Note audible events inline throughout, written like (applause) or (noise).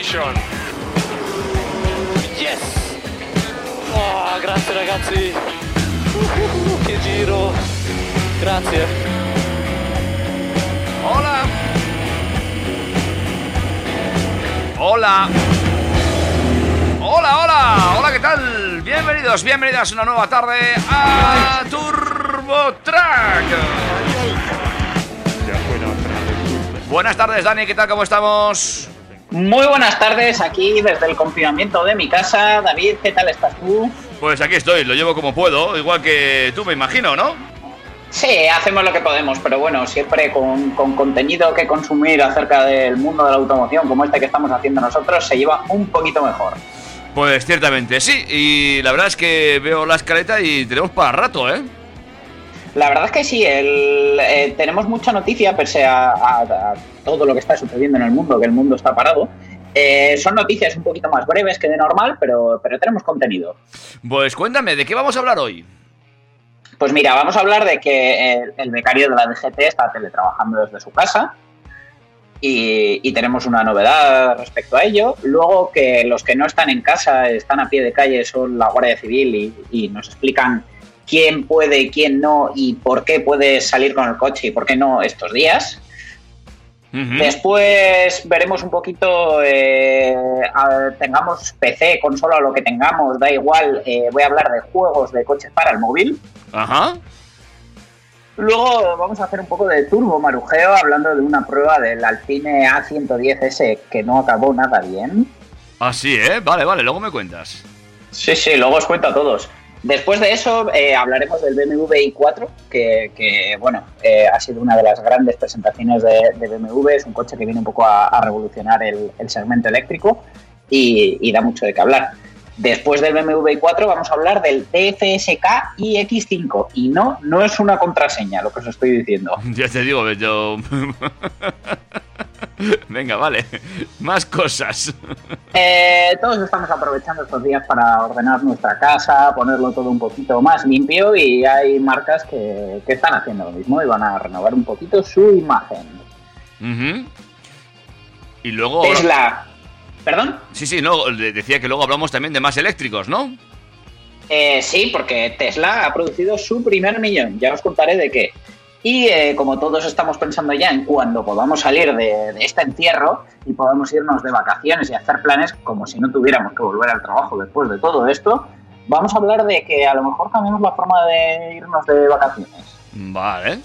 Yes! Oh, grazie ragazzi! Uh, che giro! Grazie! Hola. Hola. Hola, hola. Hola, ¿qué tal? Bienvenidos, bienvenidas una nueva tarde a Turbo Track. Buenas tardes, Dani, ¿qué tal? ¿Cómo estamos? Muy buenas tardes, aquí desde el confinamiento de mi casa. David, ¿qué tal estás tú? Pues aquí estoy, lo llevo como puedo, igual que tú, me imagino, ¿no? Sí, hacemos lo que podemos, pero bueno, siempre con, con contenido que consumir acerca del mundo de la automoción, como este que estamos haciendo nosotros, se lleva un poquito mejor. Pues ciertamente sí, y la verdad es que veo la escaleta y tenemos para rato, ¿eh? La verdad es que sí, el- eh, tenemos mucha noticia, pese a, a- a todo lo que está sucediendo en el mundo, que el mundo está parado. Eh, son noticias un poquito más breves que de normal, pero, pero tenemos contenido. Pues cuéntame, ¿de qué vamos a hablar hoy? Pues mira, vamos a hablar de que el, el becario de la DGT está teletrabajando desde su casa y, y tenemos una novedad respecto a ello. Luego que los que no están en casa, están a pie de calle, son la Guardia Civil y, y nos explican quién puede y quién no y por qué puede salir con el coche y por qué no estos días. Después veremos un poquito, eh, a- tengamos PC, consola, lo que tengamos, da igual, eh, voy a hablar de juegos de coches para el móvil. Ajá. Luego vamos a hacer un poco de turbo marujeo hablando de una prueba del Alpine A110S que no acabó nada bien. Así, ¿eh? Vale, vale, luego me cuentas. Sí, sí, luego os cuento a todos. Después de eso eh, hablaremos del BMW i4, que, bueno, eh, ha sido una de las grandes presentaciones de, de BMW. Es un coche que viene un poco a, revolucionar el, segmento eléctrico y, y da mucho de qué hablar. Después del BMW i4 vamos a hablar del TFSK iX5 y no, no es una contraseña lo que os estoy diciendo. (laughs) Ya te digo, yo... (laughs) Venga, vale. Más cosas. Eh, todos estamos aprovechando estos días para ordenar nuestra casa, ponerlo todo un poquito más limpio y hay marcas que, que están haciendo lo mismo y van a renovar un poquito su imagen. Y luego... Tesla, perdón, Sí, sí, no, de- decía que luego hablamos también de más eléctricos, ¿no? Eh, sí, porque Tesla ha producido su primer millón, ya os contaré de qué. Y eh, como todos estamos pensando ya en cuando podamos salir de, de este encierro y podamos irnos de vacaciones y hacer planes como si no tuviéramos que volver al trabajo después de todo esto, vamos a hablar de que a lo mejor cambiamos la forma de irnos de vacaciones. Vale.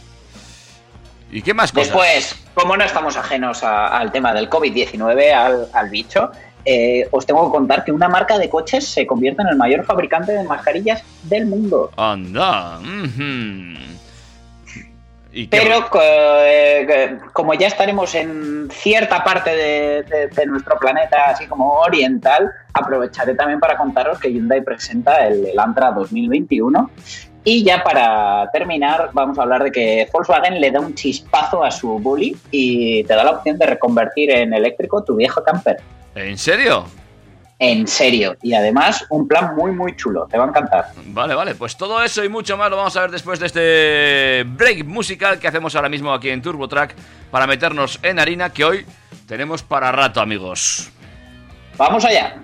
¿Y qué más cosas? Después, como no estamos ajenos a- al tema del COVID-19, al, al bicho, eh, os tengo que contar que una marca de coches se convierte en el mayor fabricante de mascarillas del mundo. Anda. ujú. ¿Y qué Pero eh, como ya estaremos en cierta parte de, de- de nuestro planeta, así como oriental, aprovecharé también para contaros que Hyundai presenta el Elantra 2021. Y ya para terminar, vamos a hablar de que Volkswagen le da un chispazo a su Bully y te da la opción de reconvertir en eléctrico tu viejo camper. ¿En serio? En serio. Y además, un plan muy, muy chulo. Te va a encantar. Vale, vale, pues todo eso y mucho más lo vamos a ver después de este break musical que hacemos ahora mismo aquí en Turbo Track para meternos en harina que hoy tenemos para rato, amigos. Vamos allá.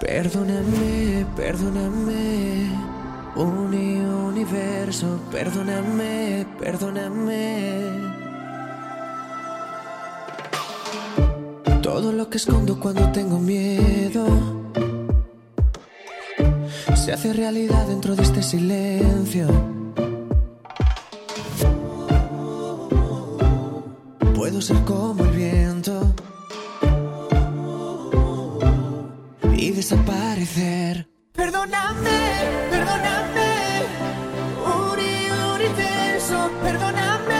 Perdóname, perdóname, uni universo, perdóname, perdóname. Todo lo que escondo cuando tengo miedo se hace realidad dentro de este silencio. Puedo ser como el viento y desaparecer. Perdóname, perdóname, uni, universo, perdóname,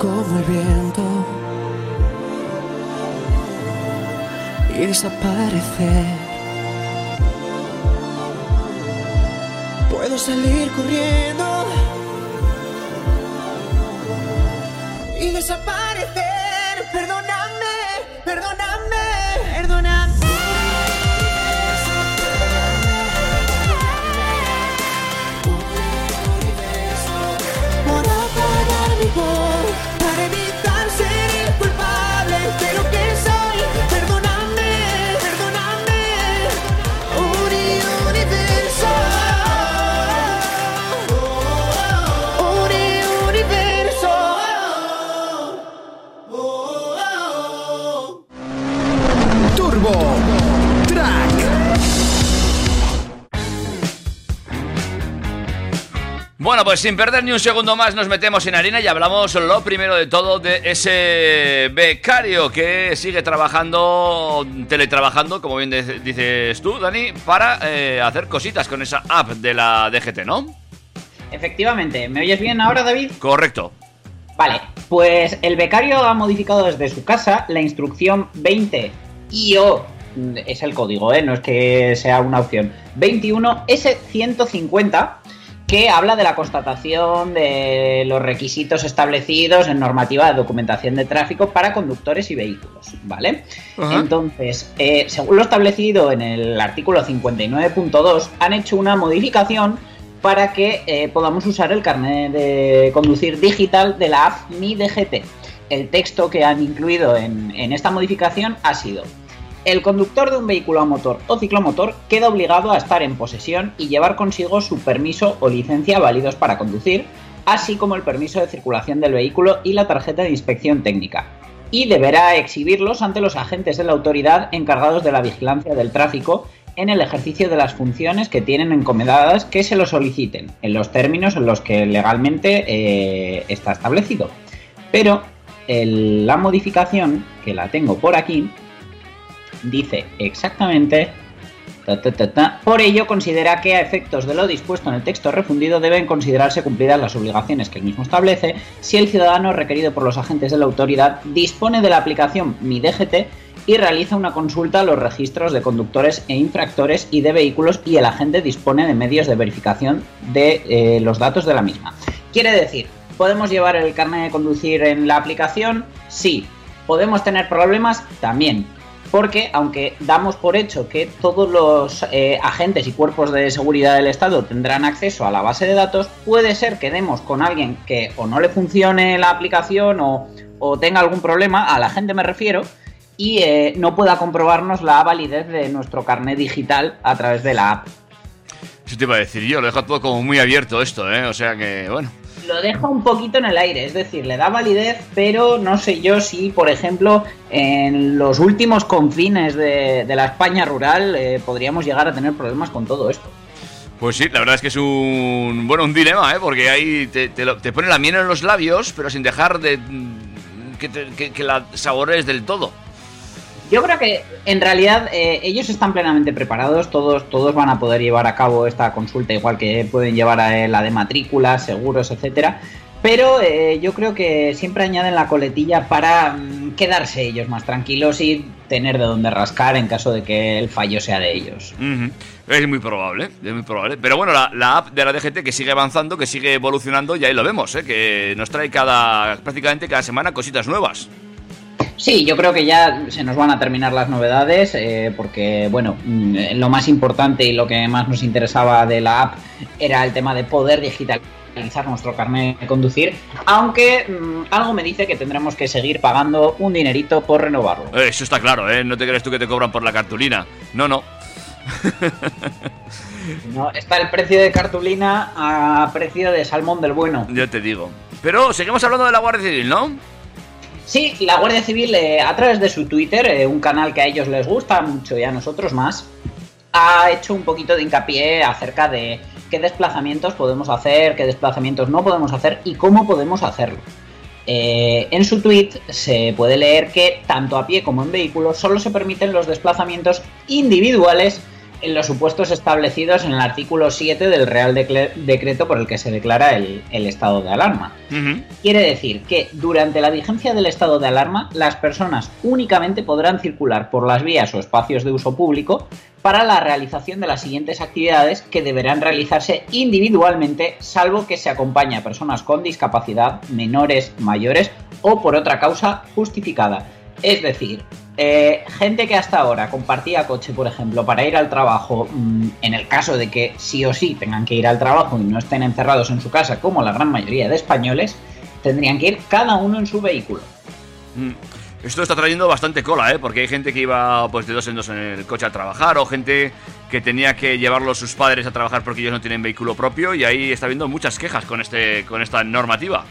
Como el viento y desaparecer. Puedo salir corriendo y desaparecer. Perdóname, perdóname. Bueno, pues sin perder ni un segundo más nos metemos en harina y hablamos lo primero de todo de ese becario que sigue trabajando, teletrabajando, como bien dices tú, Dani, para eh, hacer cositas con esa app de la DGT, ¿no? Efectivamente, ¿me oyes bien ahora, David? Correcto. Vale, pues el becario ha modificado desde su casa la instrucción 20 IO, es el código, ¿eh? no es que sea una opción, 21S150, que habla de la constatación de los requisitos establecidos en normativa de documentación de tráfico para conductores y vehículos, ¿vale? Entonces, eh, según lo establecido en el artículo 59.2, han hecho una modificación para que eh, podamos usar el carnet de conducir digital de la app Mi DGT. El texto que han incluido en, en esta modificación ha sido el conductor de un vehículo a motor o ciclomotor queda obligado a estar en posesión y llevar consigo su permiso o licencia válidos para conducir, así como el permiso de circulación del vehículo y la tarjeta de inspección técnica. Y deberá exhibirlos ante los agentes de la autoridad encargados de la vigilancia del tráfico en el ejercicio de las funciones que tienen encomendadas que se lo soliciten, en los términos en los que legalmente eh, está establecido. Pero la modificación, que la tengo por aquí, dice exactamente... ta, ta, ta, ta, Por ello, considera que a efectos de lo dispuesto en el texto refundido deben considerarse cumplidas las obligaciones que el mismo establece si el ciudadano requerido por los agentes de la autoridad dispone de la aplicación Mi DGT y realiza una consulta a los registros de conductores e infractores y de vehículos y el agente dispone de medios de verificación de eh, los datos de la misma. Quiere decir, ¿podemos llevar el carnet de conducir en la aplicación? Sí. ¿Podemos tener problemas? También. Porque aunque damos por hecho que todos los eh, agentes y cuerpos de seguridad del Estado tendrán acceso a la base de datos, puede ser que demos con alguien que o no le funcione la aplicación o, o tenga algún problema, a la gente me refiero, y eh, no pueda comprobarnos la validez de nuestro carnet digital a través de la app. Eso te iba a decir yo, lo dejo todo como muy abierto esto, ¿eh? O sea que, bueno. Lo deja un poquito en el aire, es decir, le da validez, pero no sé yo si, por ejemplo, en los últimos confines de, la España rural eh, podríamos llegar a tener problemas con todo esto. Pues sí, la verdad es que es un. Bueno, un dilema, ¿eh? Porque ahí te, pone la miel en los labios, pero sin dejar de. que, te- que la sabores del todo. Yo creo que en realidad eh, ellos están plenamente preparados, todos, todos van a poder llevar a cabo esta consulta igual que pueden llevar a la de matrículas, seguros, etcétera. Pero eh, yo creo que siempre añaden la coletilla para mm, quedarse ellos más tranquilos y tener de dónde rascar en caso de que el fallo sea de ellos. Es muy probable, es muy probable. Pero bueno, la, la app de la DGT que sigue avanzando, que sigue evolucionando, y ahí lo vemos, ¿eh? Que nos trae cada. prácticamente cada semana cositas nuevas. Sí, yo creo que ya se nos van a terminar las novedades eh, porque, bueno, mm, lo más importante y lo que más nos interesaba de la app era el tema de poder digitalizar nuestro carnet de conducir, aunque mm, algo me dice que tendremos que seguir pagando un dinerito por renovarlo. Eh, Eso está claro, ¿eh? No te crees tú que te cobran por la cartulina. No, no. (laughs) ¿no? Está el precio de cartulina a precio de salmón del bueno. Ya te digo. Pero seguimos hablando de la Guardia Civil, ¿no? Sí, la Guardia Civil, eh, a través de su Twitter, eh, un canal que a ellos les gusta mucho y a nosotros más, ha hecho un poquito de hincapié acerca de qué desplazamientos podemos hacer, qué desplazamientos no podemos hacer y cómo podemos hacerlo. Eh, en su tweet se puede leer que tanto a pie como en vehículo solo se permiten los desplazamientos individuales en los supuestos establecidos en el artículo 7 del Real Decreto por el que se declara el- el estado de alarma. Quiere decir que durante la vigencia del estado de alarma, las personas únicamente podrán circular por las vías o espacios de uso público para la realización de las siguientes actividades que deberán realizarse individualmente, salvo que se acompañe a personas con discapacidad, menores, mayores o por otra causa justificada. Es decir, eh, gente que hasta ahora compartía coche, por ejemplo, para ir al trabajo, mm, en el caso de que sí o sí tengan que ir al trabajo y no estén encerrados en su casa, como la gran mayoría de españoles, tendrían que ir cada uno en su vehículo. Mm. Esto está trayendo bastante cola, ¿eh? Porque hay gente que iba pues de dos en dos en el coche a trabajar o gente que tenía que llevarlos sus padres a trabajar porque ellos no tienen vehículo propio y ahí está habiendo muchas quejas con este con esta normativa.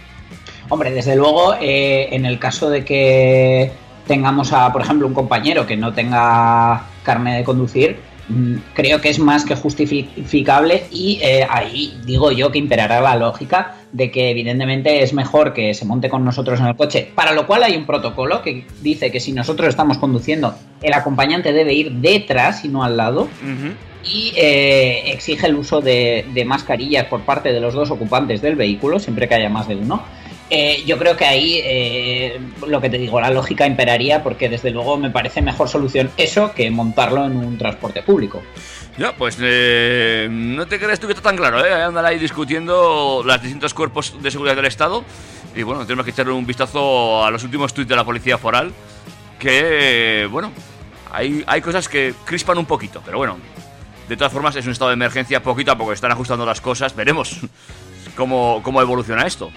Hombre, desde luego, eh, en el caso de que tengamos a, por ejemplo, un compañero que no tenga carne de conducir, mm, creo que es más que justificable y eh, ahí digo yo que imperará la lógica de que evidentemente es mejor que se monte con nosotros en el coche, para lo cual hay un protocolo que dice que si nosotros estamos conduciendo, el acompañante debe ir detrás y no al lado y eh, exige el uso de, de mascarillas por parte de los dos ocupantes del vehículo, siempre que haya más de uno. Eh, yo creo que ahí eh, lo que te digo, la lógica imperaría porque desde luego me parece mejor solución eso que montarlo en un transporte público. Ya, pues eh, no te crees tú que está tan claro, ¿eh? Andan ahí discutiendo los distintos cuerpos de seguridad del Estado. Y bueno, tenemos que echarle un vistazo a los últimos tuits de la Policía Foral. Que, bueno, hay, hay cosas que crispan un poquito, pero bueno. De todas formas, es un estado de emergencia, poquito a poco están ajustando las cosas. Veremos (laughs) cómo, cómo evoluciona esto.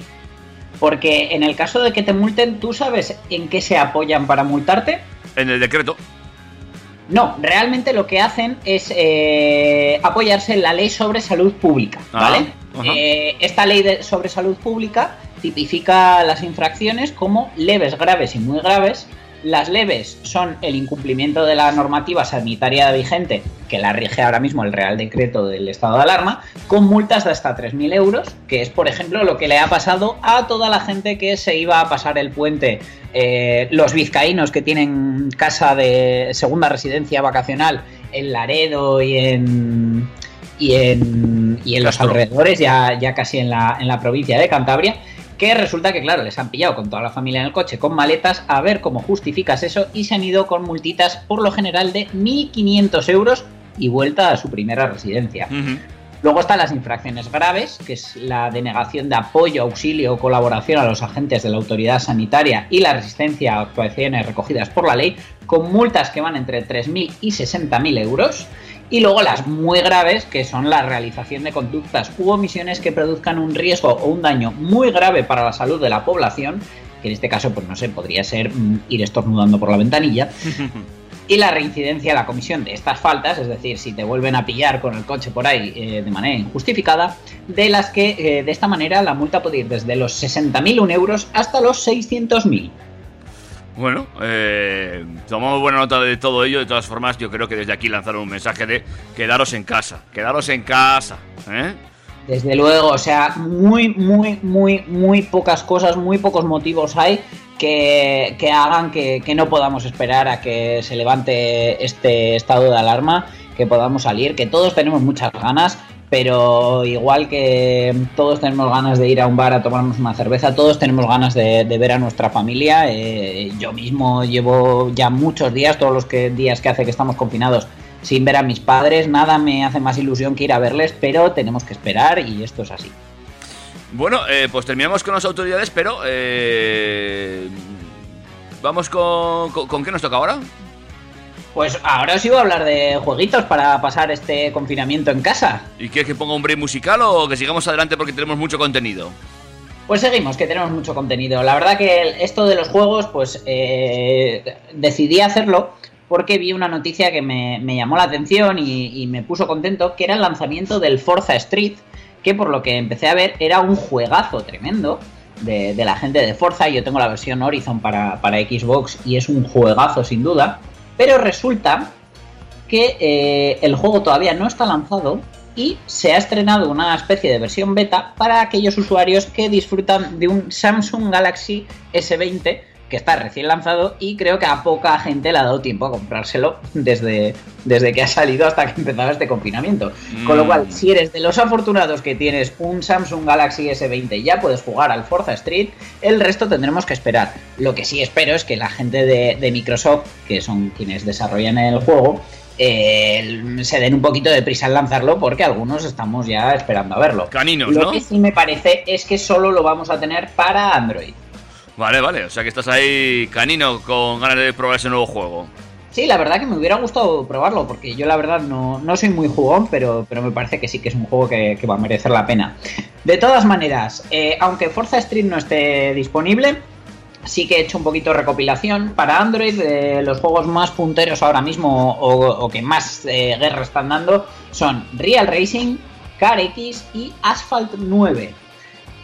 Porque en el caso de que te multen, ¿tú sabes en qué se apoyan para multarte? En el decreto. No, realmente lo que hacen es eh, apoyarse en la ley sobre salud pública, Ah, ¿vale? Eh, esta ley de- sobre salud pública tipifica las infracciones como leves, graves y muy graves. Las leves son el incumplimiento de la normativa sanitaria vigente, que la rige ahora mismo el Real Decreto del estado de alarma, con multas de hasta 3.000 euros, que es, por ejemplo, lo que le ha pasado a toda la gente que se iba a pasar el puente, eh, los vizcaínos que tienen casa de segunda residencia vacacional en Laredo y en, y en, y en los alrededores, ya, ya casi en la, en la provincia de Cantabria, que resulta que, claro, les han pillado con toda la familia en el coche con maletas, a ver cómo justificas eso, y se han ido con multitas por lo general de 1.500 euros y vuelta a su primera residencia. Luego están las infracciones graves, que es la denegación de apoyo, auxilio o colaboración a los agentes de la autoridad sanitaria y la resistencia a actuaciones recogidas por la ley, con multas que van entre 3.000 y 60.000 euros. Y luego las muy graves, que son la realización de conductas u omisiones que produzcan un riesgo o un daño muy grave para la salud de la población, que en este caso, pues no sé, podría ser mm, ir estornudando por la ventanilla. (laughs) Y la reincidencia a la comisión de estas faltas, es decir, si te vuelven a pillar con el coche por ahí eh, de manera injustificada, de las que eh, de esta manera la multa puede ir desde los 60.000 euros hasta los 600.000. Bueno, eh, tomamos buena nota de todo ello. De todas formas, yo creo que desde aquí lanzaron un mensaje de quedaros en casa, quedaros en casa. ¿eh? Desde luego, o sea, muy, muy, muy, muy pocas cosas, muy pocos motivos hay que, que hagan que, que no podamos esperar a que se levante este estado de alarma, que podamos salir, que todos tenemos muchas ganas, pero igual que todos tenemos ganas de ir a un bar a tomarnos una cerveza, todos tenemos ganas de, ver a nuestra familia. Eh, yo mismo llevo ya muchos días, todos los días que hace que estamos confinados, sin ver a mis padres. Nada me hace más ilusión que ir a verles, pero tenemos que esperar y esto es así. Bueno, eh, pues terminamos con las autoridades, pero eh, vamos con, con, con qué nos toca ahora. Pues ahora os iba a hablar de jueguitos para pasar este confinamiento en casa. ¿Y quieres que ponga un break musical o que sigamos adelante porque tenemos mucho contenido? Pues seguimos, que tenemos mucho contenido. La verdad que esto de los juegos, pues eh, decidí hacerlo porque vi una noticia que me, me llamó la atención y, y, me puso contento, que era el lanzamiento del Forza Street, que por lo que empecé a ver era un juegazo tremendo de, de la gente de Forza. Yo tengo la versión Horizon para, para Xbox y es un juegazo sin duda. Pero resulta que eh, el juego todavía no está lanzado y se ha estrenado una especie de versión beta para aquellos usuarios que disfrutan de un Samsung Galaxy S20 que está recién lanzado y creo que a poca gente le ha dado tiempo a comprárselo desde, desde que ha salido hasta que empezaba este confinamiento. Mm. Con lo cual, si eres de los afortunados que tienes un Samsung Galaxy S20 ya puedes jugar al Forza Street, el resto tendremos que esperar. Lo que sí espero es que la gente de, de Microsoft, que son quienes desarrollan el juego, eh, se den un poquito de prisa en lanzarlo porque algunos estamos ya esperando a verlo. Caninos, lo ¿no? que sí me parece es que solo lo vamos a tener para Android. Vale, vale, o sea que estás ahí canino con ganas de probar ese nuevo juego. Sí, la verdad que me hubiera gustado probarlo, porque yo la verdad no, no soy muy jugón, pero, pero, me parece que sí que es un juego que, que va a merecer la pena. De todas maneras, eh, aunque Forza Street no esté disponible, sí que he hecho un poquito de recopilación para Android. Eh, los juegos más punteros ahora mismo o, que más eh, guerra están dando son Real Racing, Car X y Asphalt 9.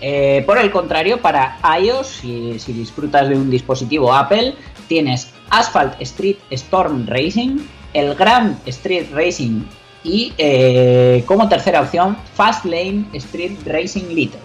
Eh, por el contrario, para iOS, si, disfrutas de un dispositivo Apple, tienes Asphalt Street Storm Racing, el Grand Street Racing y eh, como tercera opción Fast Lane Street Racing Little.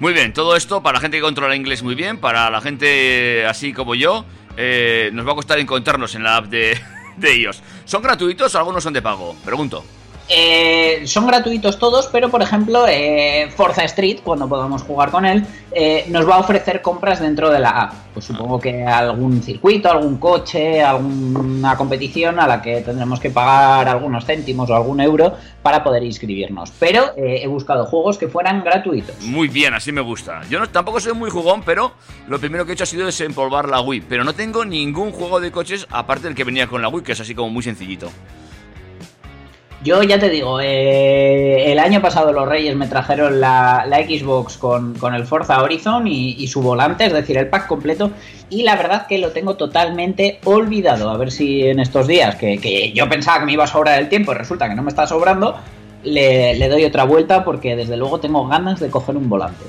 Muy bien, todo esto para la gente que controla inglés muy bien, para la gente así como yo, eh, nos va a costar encontrarnos en la app de, (laughs) de iOS. ¿Son gratuitos o algunos son de pago? Pregunto. Eh, son gratuitos todos, pero por ejemplo, eh, Forza Street, cuando podamos jugar con él, eh, nos va a ofrecer compras dentro de la app. Pues supongo que algún circuito, algún coche, alguna competición a la que tendremos que pagar algunos céntimos o algún euro para poder inscribirnos. Pero he buscado juegos que fueran gratuitos. Muy bien, así me gusta. Yo no, tampoco soy muy jugón, pero lo primero que he hecho ha sido desempolvar la Wii. Pero no tengo ningún juego de coches aparte del que venía con la Wii, que es así como muy sencillito. Yo ya te digo, eh, el año pasado los Reyes me trajeron la, Xbox con, con, el Forza Horizon y, y, su volante, es decir, el pack completo, y la verdad que lo tengo totalmente olvidado. A ver si en estos días, que, que yo pensaba que me iba a sobrar el tiempo y resulta que no me está sobrando, le, le, doy otra vuelta porque desde luego tengo ganas de coger un volante.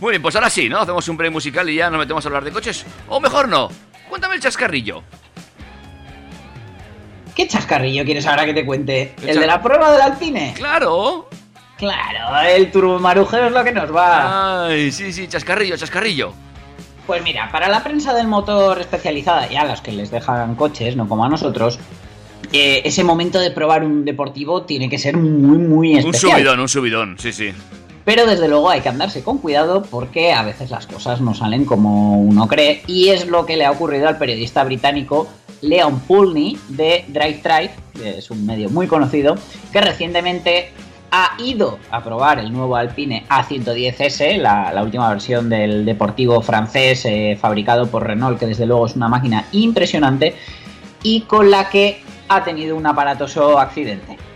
Muy bien, pues ahora sí, ¿no? Hacemos un break musical y ya nos metemos a hablar de coches. O mejor no, cuéntame el chascarrillo. ¿Qué chascarrillo quieres ahora que te cuente? ¿El, ¿El de la prueba del Alpine? Claro. Claro, el turbomarujeo es lo que nos va. Ay, sí, sí, chascarrillo, chascarrillo. Pues mira, para la prensa del motor especializada y a las que les dejan coches, no como a nosotros, eh, ese momento de probar un deportivo tiene que ser muy, muy especial. Un subidón, un subidón, sí, sí. Pero desde luego hay que andarse con cuidado porque a veces las cosas no salen como uno cree y es lo que le ha ocurrido al periodista británico Leon Poulney de Drive Drive, que es un medio muy conocido, que recientemente ha ido a probar el nuevo Alpine A110S, la, la última versión del deportivo francés eh, fabricado por Renault, que desde luego es una máquina impresionante y con la que ha tenido un aparatoso accidente.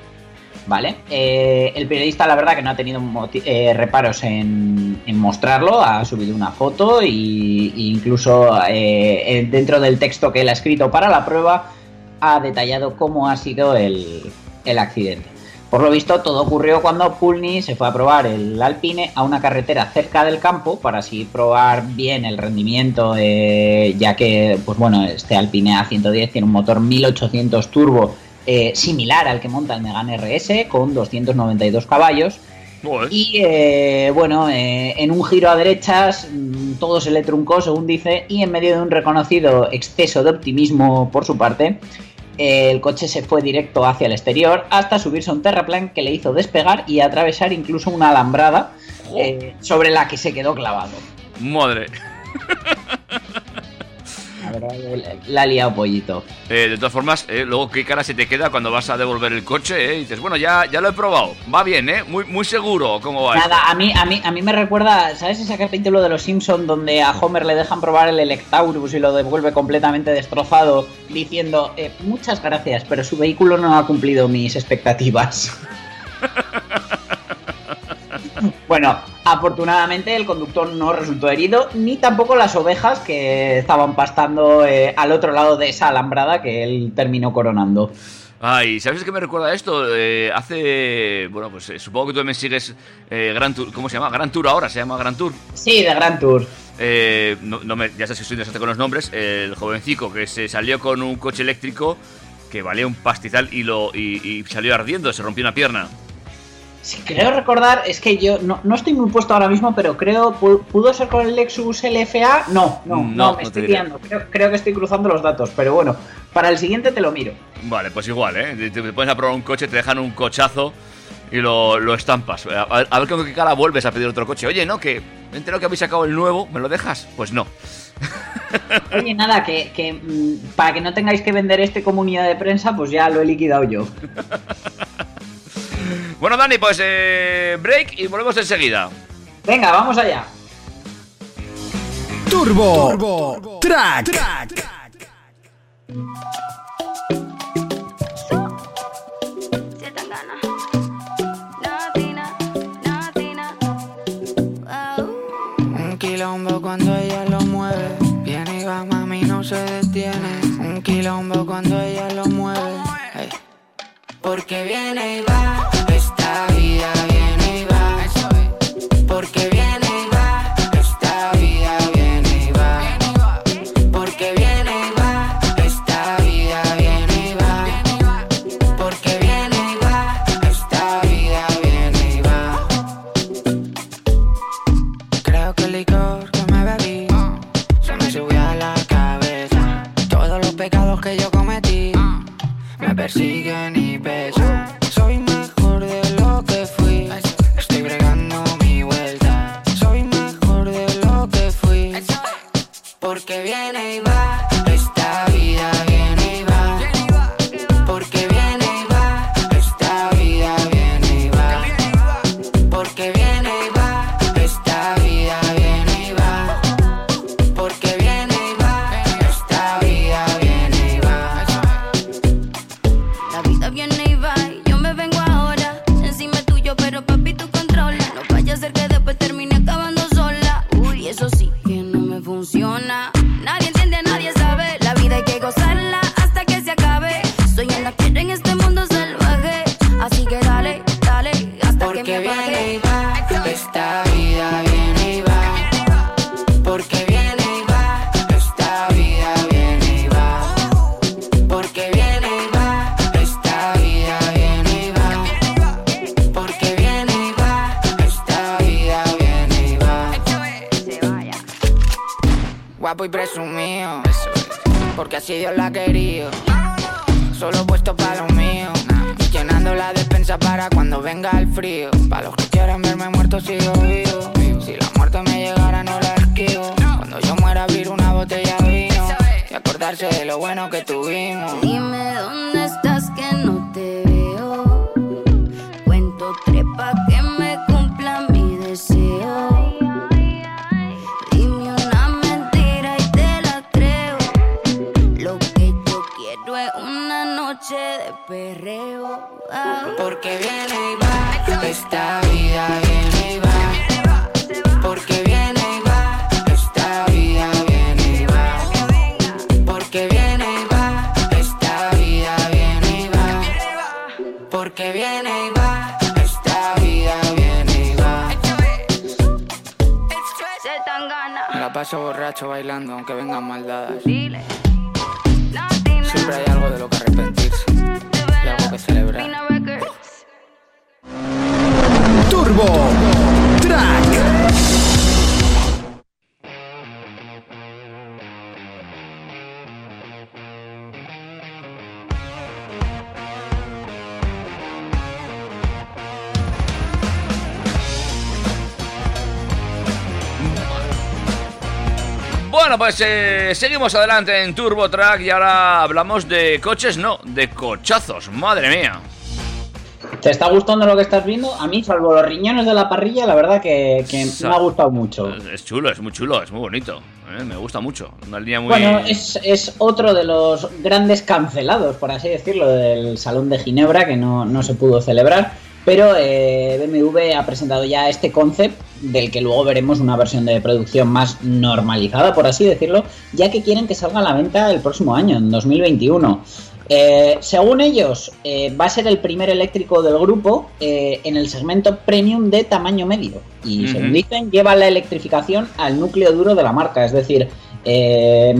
¿Vale? Eh, el periodista, la verdad, que no ha tenido eh, reparos en, mostrarlo, ha subido una foto e incluso eh, dentro del texto que él ha escrito para la prueba ha detallado cómo ha sido el, el accidente. Por lo visto, todo ocurrió cuando Pulni se fue a probar el Alpine a una carretera cerca del campo para así probar bien el rendimiento, ya que, pues bueno, este Alpine A110 tiene un motor 1800 turbo eh, similar al que monta el Megane RS con 292 caballos. Y eh, bueno, eh, en un giro a derechas mm, todo se le truncó, según dice, y en medio de un reconocido exceso de optimismo por su parte, el coche se fue directo hacia el exterior hasta subirse a un terraplán que le hizo despegar y atravesar incluso una alambrada eh, sobre la que se quedó clavado. Madre. (laughs) La ha liado pollito. Eh, de todas formas, eh, luego qué cara se te queda cuando vas a devolver el coche, ¿eh? Y dices, bueno, ya, ya lo he probado. Va bien, ¿eh? Muy, muy seguro cómo va. Nada, a mí, a mí, a mí me recuerda, ¿sabes ese capítulo de los Simpsons donde a Homer le dejan probar el Electaurus y lo devuelve completamente destrozado diciendo eh, muchas gracias, pero su vehículo no ha cumplido mis expectativas? (laughs) bueno, afortunadamente el conductor no resultó herido, ni tampoco las ovejas que estaban pastando eh, al otro lado de esa alambrada que él terminó coronando. Ay, ¿sabes qué me recuerda esto? Eh, hace. Bueno, pues eh, supongo que tú también sigues eh, Gran Tour. ¿Cómo se llama? Gran Tour ahora, se llama Gran Tour. Sí, de Grand Tour. Eh, no, no me- ya sabes que soy desastre con los nombres. El jovencico que se salió con un coche eléctrico que valía un pastizal y, lo, y, y salió ardiendo, se rompió una pierna. Sí, creo recordar, es que yo no, no estoy muy puesto ahora mismo, pero creo, pu- ¿pudo ser con el Lexus LFA? No, no, no, No, me estoy liando. Creo, creo que estoy cruzando los datos, pero bueno, para el siguiente te lo miro. Vale, pues igual, ¿eh? Te, te pones a probar un coche, te dejan un cochazo y lo, lo estampas. A, a- a ver con qué cara vuelves a pedir otro coche. Oye, no, que me entero que habéis sacado el nuevo, ¿me lo dejas? Pues no. (laughs) Oye, nada, que, que, mm, para que no tengáis que vender este comunidad de prensa, pues ya lo he liquidado yo. (laughs) Bueno, Dani, pues eh, break y volvemos enseguida. Venga, vamos allá. Turbo, Track. Natina, natina. Wow. Un quilombo cuando ella lo mueve. Viene y va, mami, no se detiene. Un quilombo cuando ella lo mueve. Porque viene y va. Perreo. ah. Porque viene y va, esta vida viene y va. Porque viene y va, esta vida viene y va. Porque viene y va, esta vida viene y va. Porque viene y va, esta vida viene y va. Se tan gana. Me la paso borracho bailando aunque vengan maldadas. Siempre hay algo de lo que celebrar. Turbo Track. Pues eh, seguimos adelante en Turbo Track y ahora hablamos de coches, no, de cochazos, madre mía. ¿Te está gustando lo que estás viendo? A mí, salvo los riñones de la parrilla, la verdad que, que me ha gustado mucho. Es chulo, es muy chulo, es muy bonito. eh, me gusta mucho. Una línea muy. Bueno, es, es otro de los grandes cancelados, por así decirlo, del Salón de Ginebra, que no, no se pudo celebrar. Pero eh, BMW ha presentado ya este concept, del que luego veremos una versión de producción más normalizada, por así decirlo, ya que quieren que salga a la venta el próximo año, en 2021. Eh, según ellos, eh, va a ser el primer eléctrico del grupo eh, en el segmento premium de tamaño medio. Y Ujú. según dicen, lleva la electrificación al núcleo duro de la marca. Es decir, eh,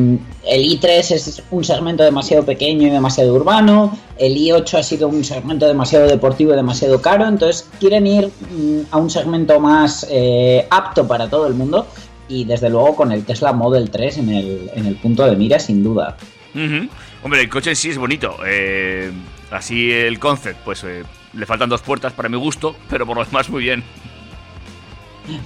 el i3 es un segmento demasiado pequeño y demasiado urbano. El i8 ha sido un segmento demasiado deportivo y demasiado caro. Entonces quieren ir mm, a un segmento más eh, apto para todo el mundo. Y desde luego con el Tesla Model 3 en el, en el punto de mira, sin duda. Hombre, el coche en sí es bonito. eh, así el concept, pues eh, le faltan dos puertas para mi gusto, pero por lo demás muy bien.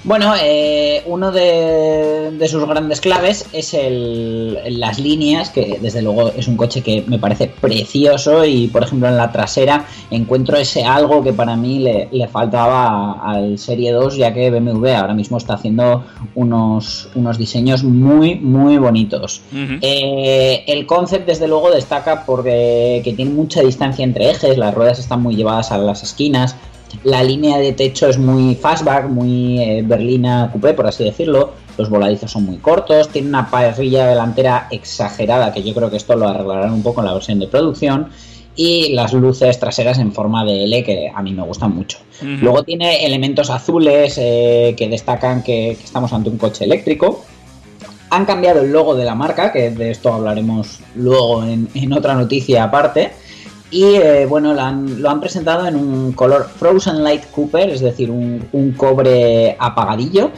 Bueno, eh, uno de, de sus grandes claves es el, las líneas, que desde luego es un coche que me parece precioso y por ejemplo en la trasera encuentro ese algo que para mí le, le faltaba al Serie 2 ya que BMW ahora mismo está haciendo unos, unos diseños muy muy bonitos. Eh, el concept desde luego destaca porque que tiene mucha distancia entre ejes, las ruedas están muy llevadas a las esquinas, la línea de techo es muy fastback, muy eh, berlina coupé, por así decirlo. Los voladizos son muy cortos, tiene una parrilla delantera exagerada, que yo creo que esto lo arreglarán un poco en la versión de producción. Y las luces traseras en forma de L, que a mí me gustan mucho. Luego tiene elementos azules eh, que destacan que, que estamos ante un coche eléctrico. Han cambiado el logo de la marca, que de esto hablaremos luego en, en otra noticia aparte. Y eh, bueno, lo han, lo han presentado en un color Frozen Light Cooper, es decir, un, un cobre apagadillo,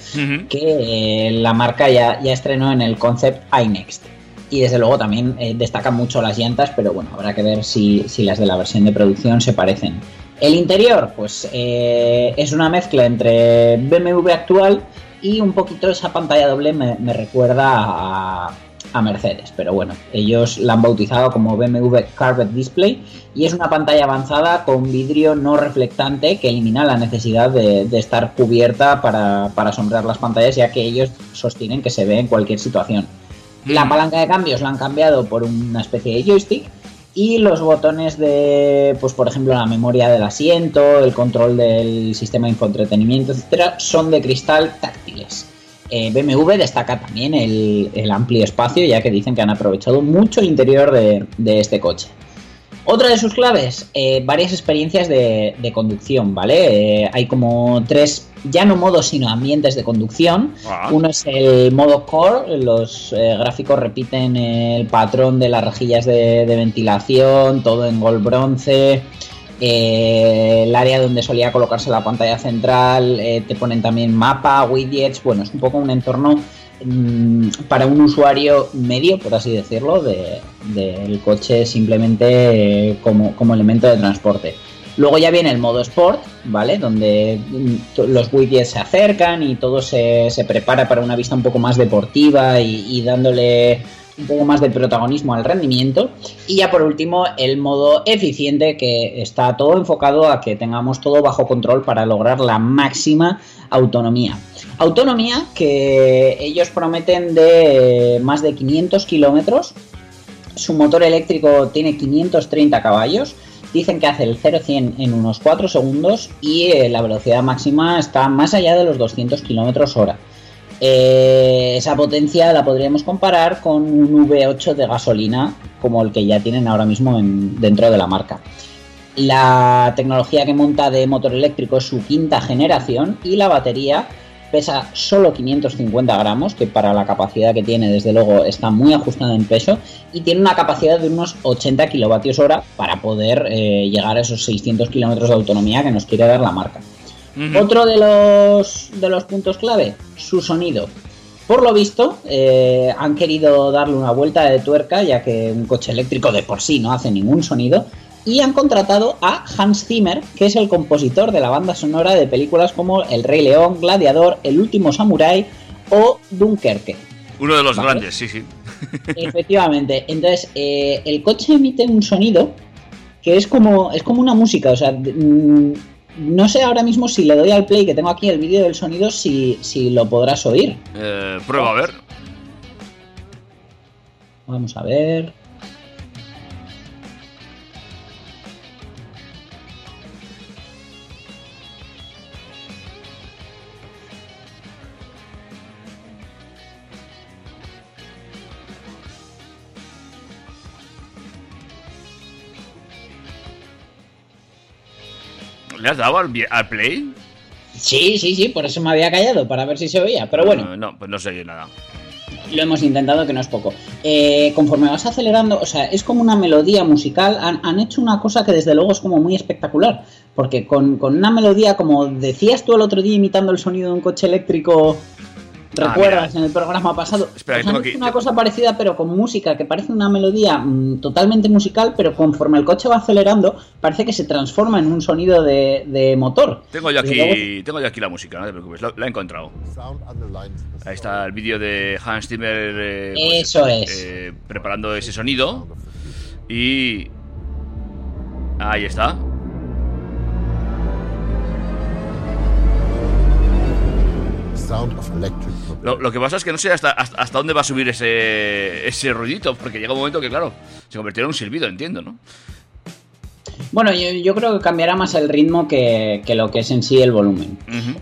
que eh, la marca ya, ya estrenó en el concept iNext. Y desde luego también eh, destacan mucho las llantas, pero bueno, habrá que ver si, si las de la versión de producción se parecen. El interior, pues es una mezcla entre BMW actual y un poquito esa pantalla doble me, me recuerda a, a Mercedes, pero bueno, ellos la han bautizado como BMW Carpet Display y es una pantalla avanzada con vidrio no reflectante que elimina la necesidad de, de estar cubierta para, para sombrear las pantallas, ya que ellos sostienen que se ve en cualquier situación. La palanca de cambios la han cambiado por una especie de joystick y los botones de, pues por ejemplo, la memoria del asiento, el control del sistema de infoentretenimiento, etcétera, son de cristal táctiles. Eh, BMW destaca también el, el amplio espacio, ya que dicen que han aprovechado mucho el interior de, de este coche. Otra de sus claves, eh, varias experiencias de, de conducción, ¿vale? Eh, hay como tres, ya no modos, sino ambientes de conducción. Ah. Uno es el modo core, los eh, gráficos repiten el patrón de las rejillas de, de ventilación, todo en gol bronce. Eh, el área donde solía colocarse la pantalla central, eh, te ponen también mapa, widgets, bueno, es un poco un entorno mm, para un usuario medio, por así decirlo, de- del coche simplemente eh, como, como elemento de transporte. Luego ya viene el modo Sport, ¿vale? Donde mm, los widgets se acercan y todo se, se prepara para una vista un poco más deportiva y dándole un poco más de protagonismo al rendimiento. Y ya por último, el modo eficiente, que está todo enfocado a que tengamos todo bajo control para lograr la máxima autonomía. Autonomía que ellos prometen de más de 500 kilómetros. Su motor eléctrico tiene 530 caballos Dicen que hace el 0-100 en unos 4 segundos y eh, la velocidad máxima está más allá de los 200 km hora. Eh, esa potencia la podríamos comparar con un V8 de gasolina como el que ya tienen ahora mismo en- dentro de la marca. La tecnología que monta de motor eléctrico es su quinta generación y la batería pesa solo 550 gramos, que para la capacidad que tiene desde luego está muy ajustada en peso y tiene una capacidad de unos 80 kilovatios hora para poder eh, llegar a esos 600 kilómetros de autonomía que nos quiere dar la marca. Otro de los, de los puntos clave, su sonido. Por lo visto, eh, han querido darle una vuelta de tuerca, ya que un coche eléctrico de por sí no hace ningún sonido, y han contratado a Hans Zimmer, que es el compositor de la banda sonora de películas como El Rey León, Gladiador, El Último Samurái o Dunkerque. Uno de los Vale. grandes, sí, sí. (laughs) Efectivamente. Entonces, eh, el coche emite un sonido que es como, es como una música. O sea, mm, no sé ahora mismo si le doy al play, que tengo aquí el vídeo del sonido, si, si lo podrás oír. Eh, prueba a ver. Vamos a ver. ¿Le has dado al, play? Sí, sí, sí, por eso me había callado, para ver si se oía. Pero bueno, no, pues no se oye nada. lo hemos intentado, que no es poco. Eh, conforme vas acelerando, o sea, es como una melodía musical. Han, han hecho una cosa que desde luego es como muy espectacular. Porque con, con una melodía, como decías tú el otro día imitando el sonido de un coche eléctrico, Ah, ¿recuerdas en el programa pasado? Espera, Pues han tengo hecho aquí- una cosa parecida, pero con música, que parece una melodía mm, totalmente musical, pero conforme el coche va acelerando, parece que se transforma en un sonido de, de motor. Tengo yo luego- aquí, tengo yo aquí la música, no te preocupes, lo- la he encontrado. Ahí está el vídeo de Hans Zimmer eh, pues, Eso es. eh, preparando ese sonido. Y. Ahí está. Lo, lo que pasa es que no sé hasta, hasta, hasta dónde va a subir ese, ese ruidito, porque llega un momento que, claro, se convertirá en un silbido, entiendo, ¿no? Bueno, yo, yo creo que cambiará más el ritmo que, que lo que es en sí el volumen.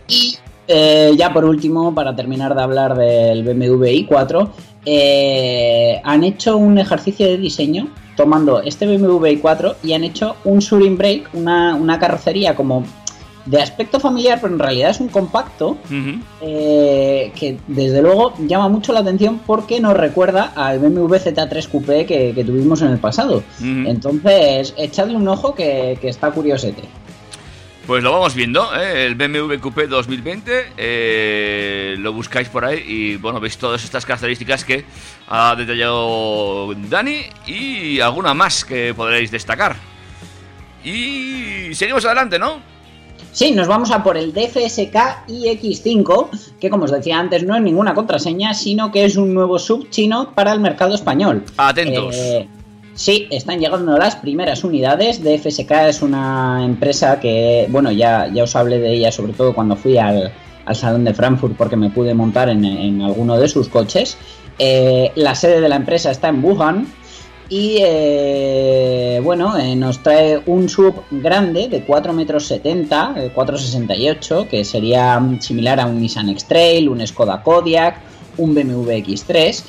Y eh, ya por último, para terminar de hablar del BMW i4, eh, han hecho un ejercicio de diseño tomando este BMW i4 y han hecho un Touring Brake, una, una carrocería como de aspecto familiar, pero en realidad es un compacto eh, que desde luego llama mucho la atención porque nos recuerda al BMW Z3 Coupé que, que tuvimos en el pasado. Entonces, echadle un ojo que, que está curiosete. Pues lo vamos viendo, ¿eh? el BMW Coupé 2020, eh, lo buscáis por ahí y bueno, veis todas estas características que ha detallado Dani y alguna más que podréis destacar. Y seguimos adelante, ¿no? Sí, nos vamos a por el DFSK iX5, que como os decía antes no es ninguna contraseña, sino que es un nuevo sub chino para el mercado español. Atentos. Eh, sí, están llegando las primeras unidades. DFSK es una empresa que, bueno, ya, ya os hablé de ella sobre todo cuando fui al, al Salón de Frankfurt porque me pude montar en, en alguno de sus coches. Eh, la sede de la empresa está en Wuhan. Y eh, bueno, eh, nos trae un sub grande de 4 metros 70, eh, 468, que sería similar a un Nissan X-Trail, un Skoda Kodiaq, un BMW X3.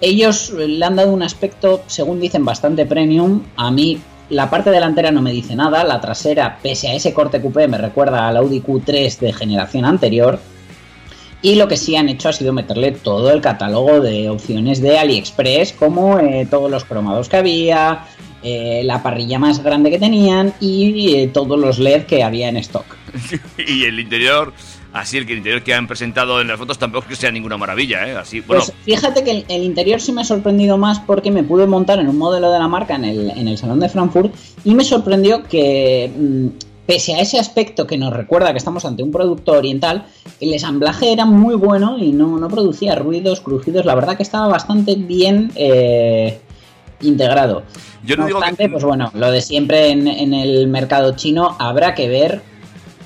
Ellos le han dado un aspecto, según dicen, bastante premium. A mí la parte delantera no me dice nada, la trasera, pese a ese corte coupé, me recuerda al Audi Q3 de generación anterior. Y lo que sí han hecho ha sido meterle todo el catálogo de opciones de AliExpress, como eh, todos los cromados que había, eh, la parrilla más grande que tenían y eh, todos los LED que había en stock. (laughs) y el interior, así el que el interior que han presentado en las fotos tampoco es que sea ninguna maravilla, ¿eh? Así, bueno, Pues fíjate que el, el interior sí me ha sorprendido más porque me pude montar en un modelo de la marca en el, en el Salón de Frankfurt y me sorprendió que, mm, pese a ese aspecto que nos recuerda que estamos ante un producto oriental, el ensamblaje era muy bueno y no, no producía ruidos, crujidos. La verdad que estaba bastante bien eh, integrado. yo no No digo obstante, que... pues bueno, lo de siempre en, en el mercado chino habrá que ver,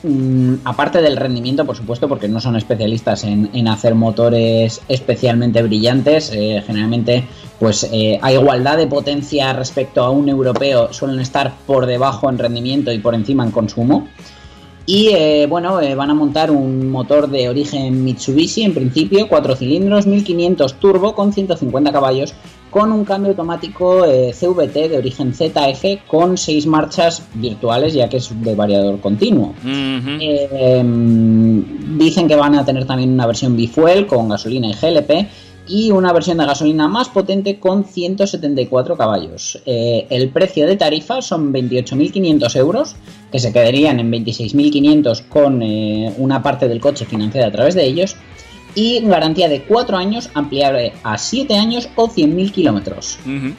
mm, aparte del rendimiento, por supuesto, porque no son especialistas en, hacer motores especialmente brillantes, eh, generalmente pues eh, a igualdad de potencia respecto a un europeo suelen estar por debajo en rendimiento y por encima en consumo. Y eh, bueno, van a montar un motor de origen Mitsubishi, en principio, 4 cilindros, 1500 turbo con 150 caballos, con un cambio automático eh, CVT de origen ZF con 6 marchas virtuales, ya que es de variador continuo. Eh, mm, dicen que van a tener también una versión bifuel con gasolina y GLP y una versión de gasolina más potente con 174 caballos. Eh, el precio de tarifa son 28.500 euros, que se quedarían en 26.500 con eh, una parte del coche financiada a través de ellos. Y garantía de 4 años ampliable a 7 años o 100.000 kilómetros.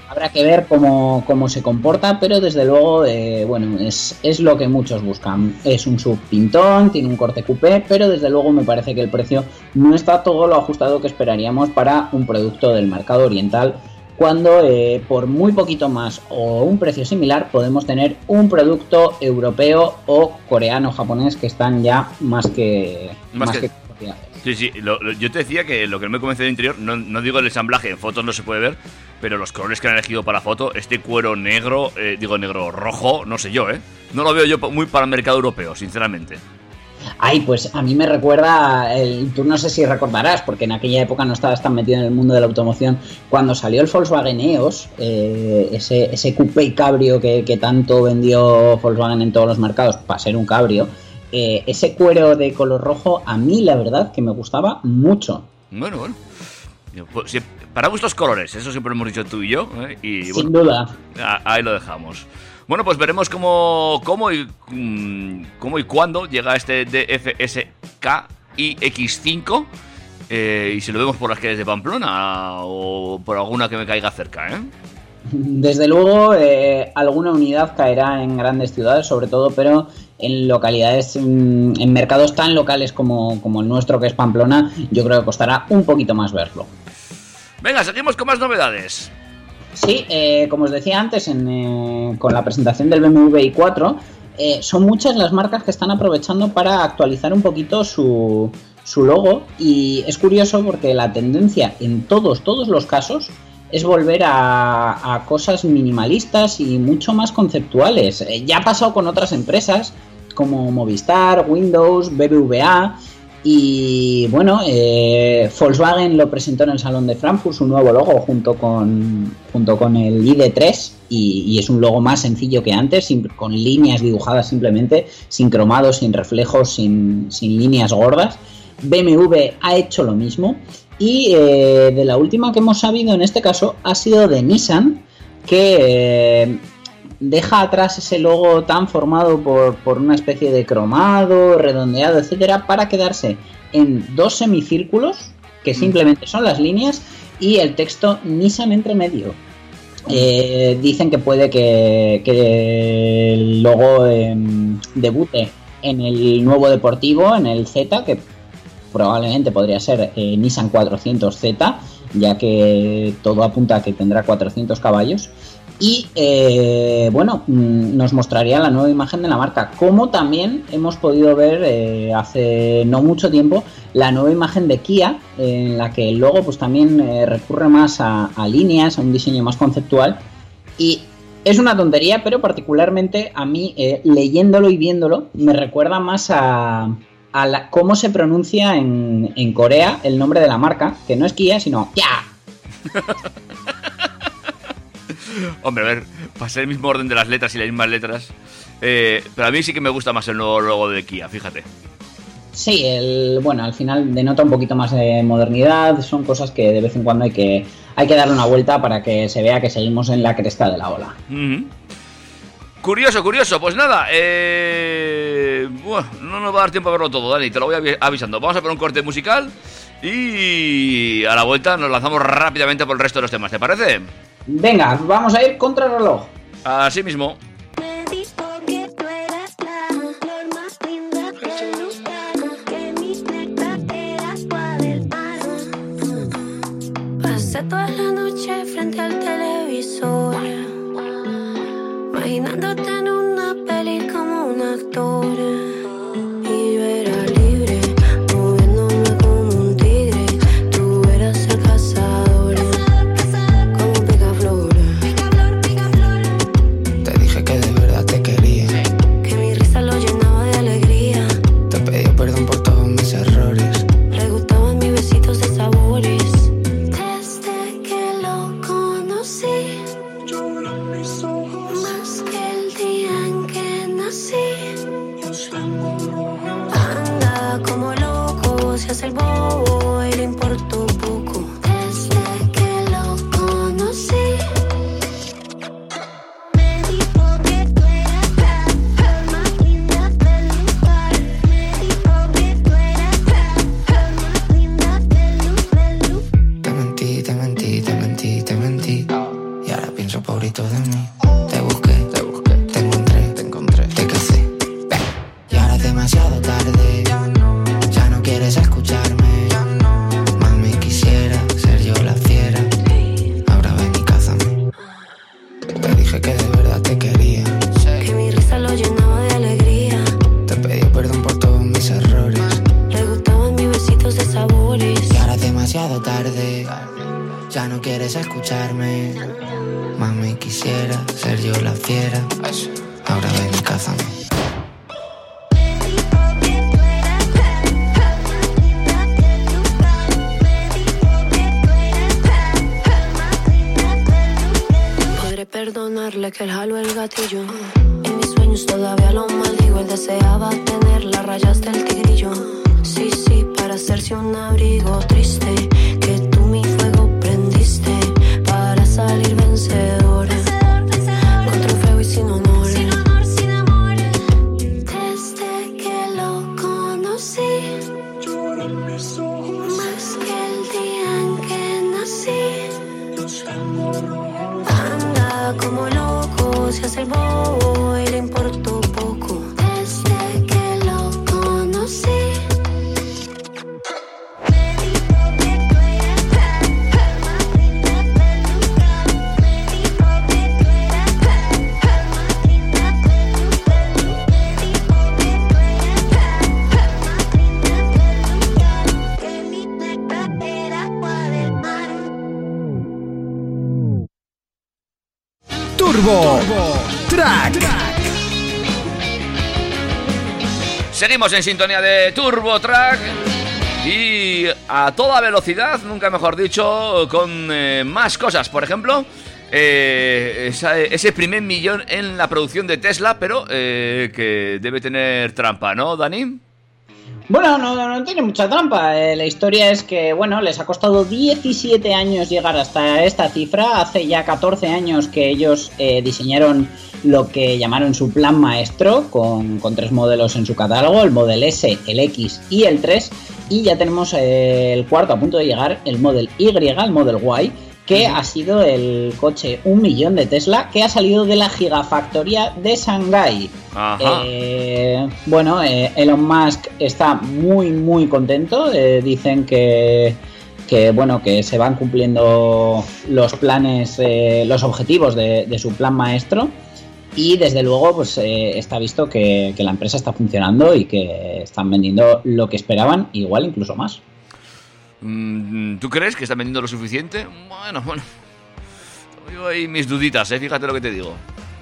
Habrá que ver cómo, cómo se comporta, pero desde luego, eh, bueno, es, es lo que muchos buscan. Es un sub pintón, tiene un corte coupé, pero desde luego me parece que el precio no está todo lo ajustado que esperaríamos para un producto del mercado oriental. Cuando eh, por muy poquito más o un precio similar podemos tener un producto europeo o coreano japonés que están ya más que Más más que- que Sí, sí, yo te decía que lo que no me convence del interior, no, digo el ensamblaje, en fotos no se puede ver, pero los colores que han elegido para foto, este cuero negro, eh, digo negro rojo, no sé yo, ¿eh? No lo veo yo muy para el mercado europeo, sinceramente. Ay, pues a mí me recuerda, el, tú no sé si recordarás, porque en aquella época no estabas tan metido en el mundo de la automoción, cuando salió el Volkswagen EOS, eh, ese, ese coupé cabrio que tanto vendió Volkswagen en todos los mercados para ser un cabrio, eh, ese cuero de color rojo a mí la verdad que me gustaba mucho. Bueno, bueno. Pues, para gustos colores, eso siempre lo hemos dicho tú y yo, ¿eh? Y Sin bueno, duda. ahí lo dejamos. Bueno, pues veremos cómo, cómo, y, mm, cómo y cuándo llega este DFSK iX5 eh, y si lo vemos por las calles de Pamplona o por alguna que me caiga cerca, ¿eh? Desde luego, eh, alguna unidad caerá en grandes ciudades, sobre todo, pero en localidades, en mercados tan locales como, como el nuestro, que es Pamplona, yo creo que costará un poquito más verlo. Venga, seguimos con más novedades. Sí, eh, como os decía antes, en, eh, con la presentación del BMW i4, eh, son muchas las marcas que están aprovechando para actualizar un poquito su, su logo y es curioso porque la tendencia en todos, todos los casos es volver a, cosas minimalistas y mucho más conceptuales. Eh, ya ha pasado con otras empresas como Movistar, Windows, BBVA y bueno, eh, Volkswagen lo presentó en el Salón de Frankfurt, su nuevo logo junto con, junto con el ID3 y, y es un logo más sencillo que antes, con líneas dibujadas simplemente, sin cromados, sin reflejos, sin, sin líneas gordas. BMW ha hecho lo mismo y eh, de la última que hemos sabido en este caso ha sido de Nissan que eh, deja atrás ese logo tan formado por, por una especie de cromado, redondeado, etcétera, para quedarse en dos semicírculos que simplemente son las líneas y el texto Nissan entre medio. Eh, dicen que puede que, que el logo em, debute en el nuevo deportivo, en el Z, que probablemente podría ser eh, Nissan 400Z, ya que todo apunta a que tendrá 400 caballos. Y eh, bueno, mm, nos mostraría la nueva imagen de la marca, como también hemos podido ver eh, hace no mucho tiempo la nueva imagen de Kia, en la que el logo pues también recurre más a, a líneas, a un diseño más conceptual. Y es una tontería, pero particularmente a mí, leyéndolo y viéndolo, me recuerda más a, a la- cómo se pronuncia en, en Corea el nombre de la marca, que no es Kia, sino Kia. (laughs) Hombre, a ver, para ser el mismo orden de las letras y las mismas letras. eh, pero a mí sí que me gusta más el nuevo logo de Kia, fíjate. Sí, el, bueno, al final denota un poquito más de modernidad, son cosas que de vez en cuando hay que, hay que darle una vuelta para que se vea que seguimos en la cresta de la ola. Curioso, curioso. Pues nada, eh... bueno, no nos va a dar tiempo a verlo todo, Dani, te lo voy avi- avisando. Vamos a poner un corte musical y a la vuelta nos lanzamos rápidamente por el resto de los temas, ¿te parece? Venga, vamos a ir contra el reloj. Así mismo. Me dijo que tú eras la flor más linda del lugar, que mis letras eras para del mar. Pasé toda la noche frente al televisor, imaginándote en una peli como un actor. En sintonía de Turbo Track y a toda velocidad, nunca mejor dicho, con eh, más cosas. Por ejemplo, eh, ese primer millón en la producción de Tesla, pero eh, que debe tener trampa, ¿no, Dani? Bueno, no, no tiene mucha trampa. Eh, la historia es que, bueno, les ha costado 17 años llegar hasta esta cifra. Hace ya 14 años que ellos eh, diseñaron lo que llamaron su plan maestro, con, con tres modelos en su catálogo, el Model S, el X y el 3. Y ya tenemos eh, el cuarto a punto de llegar, el Model Y, el Model Y, que ha sido el coche un millón de Tesla que ha salido de la gigafactoría de Shanghái. Eh, bueno, eh, Elon Musk está muy, muy contento. Eh, dicen que, que, bueno, que se van cumpliendo los planes, eh, los objetivos de, de su plan maestro. Y desde luego, pues está visto que, que la empresa está funcionando y que están vendiendo lo que esperaban, igual incluso más. Mm, ¿Tú crees que están vendiendo lo suficiente? Bueno, bueno. Tengo ahí mis duditas, ¿eh? Fíjate lo que te digo.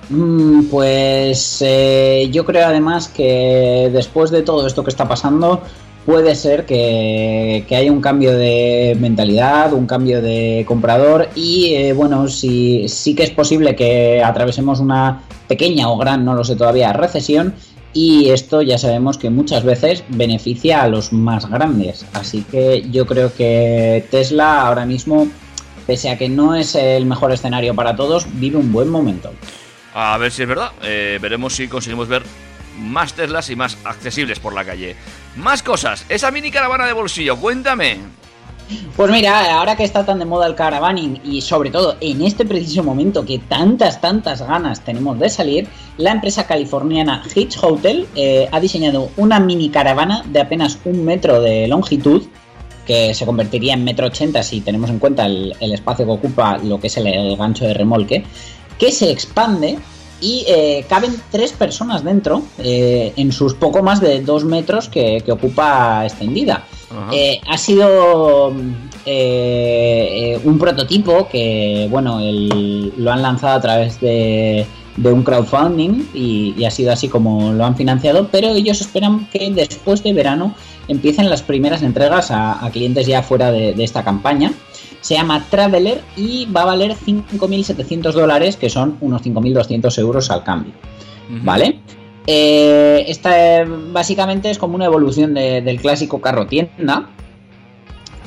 Mm, Pues eh, yo creo además que después de todo esto que está pasando, puede ser que, que haya un cambio de mentalidad, un cambio de comprador y eh, bueno, sí, sí que es posible que atravesemos una pequeña o gran, no lo sé todavía, recesión y esto ya sabemos que muchas veces beneficia a los más grandes. Así que yo creo que Tesla ahora mismo, pese a que no es el mejor escenario para todos, vive un buen momento. A ver si es verdad. Eh, veremos si conseguimos ver más Teslas y más accesibles por la calle. Más cosas. Esa mini caravana de bolsillo, cuéntame. Pues mira, ahora que está tan de moda el caravaning y sobre todo en este preciso momento que tantas, tantas ganas tenemos de salir, la empresa californiana Hitch Hotel eh, ha diseñado una mini caravana de apenas un metro de longitud, que se convertiría en metro ochenta si tenemos en cuenta el, espacio que ocupa lo que es el, gancho de remolque, que se expande y eh, caben tres personas dentro eh, en sus poco más de dos metros que ocupa extendida. Eh, ha sido eh, eh, un prototipo que, bueno, el- lo han lanzado a través de, de un crowdfunding y, y ha sido así como lo han financiado, pero ellos esperan que después de verano empiecen las primeras entregas a, a clientes ya fuera de, de esta campaña. Se llama Traveler y va a valer 5.700 dólares, que son unos 5.200 euros al cambio. ¿Vale? Eh, esta eh, básicamente es como una evolución de- del clásico carro tienda.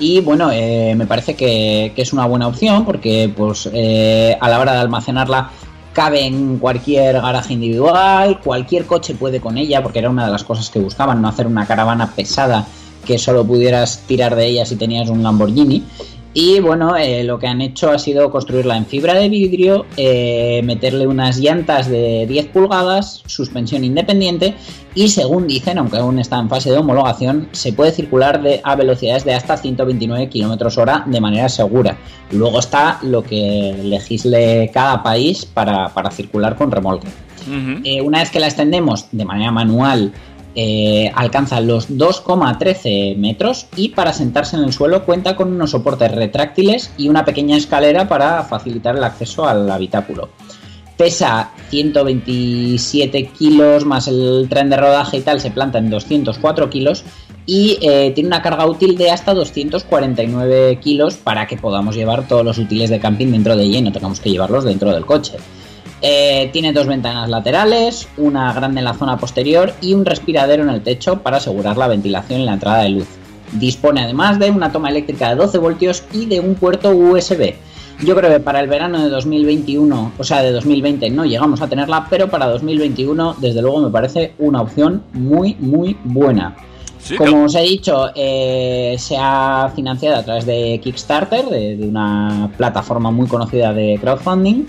Y bueno, eh, me parece que, que es una buena opción porque pues eh, a la hora de almacenarla cabe en cualquier garaje individual, cualquier coche puede con ella, porque era una de las cosas que buscaban, no hacer una caravana pesada que solo pudieras tirar de ella si tenías un Lamborghini. Y bueno, eh, lo que han hecho ha sido construirla en fibra de vidrio, eh, meterle unas llantas de 10 pulgadas, suspensión independiente y según dicen, aunque aún está en fase de homologación, se puede circular de, a velocidades de hasta 129 km hora de manera segura. Luego está lo que legisle cada país para, para circular con remolque. Eh, una vez que la extendemos de manera manual eh, alcanza los 2,13 metros y para sentarse en el suelo cuenta con unos soportes retráctiles y una pequeña escalera para facilitar el acceso al habitáculo. Pesa 127 kilos más el tren de rodaje y tal, se planta en 204 kilos y eh, tiene una carga útil de hasta 249 kilos para que podamos llevar todos los útiles de camping dentro de ella y no tengamos que llevarlos dentro del coche. Eh, tiene dos ventanas laterales, una grande en la zona posterior y un respiradero en el techo para asegurar la ventilación y la entrada de luz. Dispone además de una toma eléctrica de 12 voltios y de un puerto USB. Yo creo que para el verano de 2021, o sea, de 2020 no llegamos a tenerla, pero para 2021 desde luego me parece una opción muy, muy buena. Sí, Como os he dicho, eh, se ha financiado a través de Kickstarter, de, de una plataforma muy conocida de crowdfunding,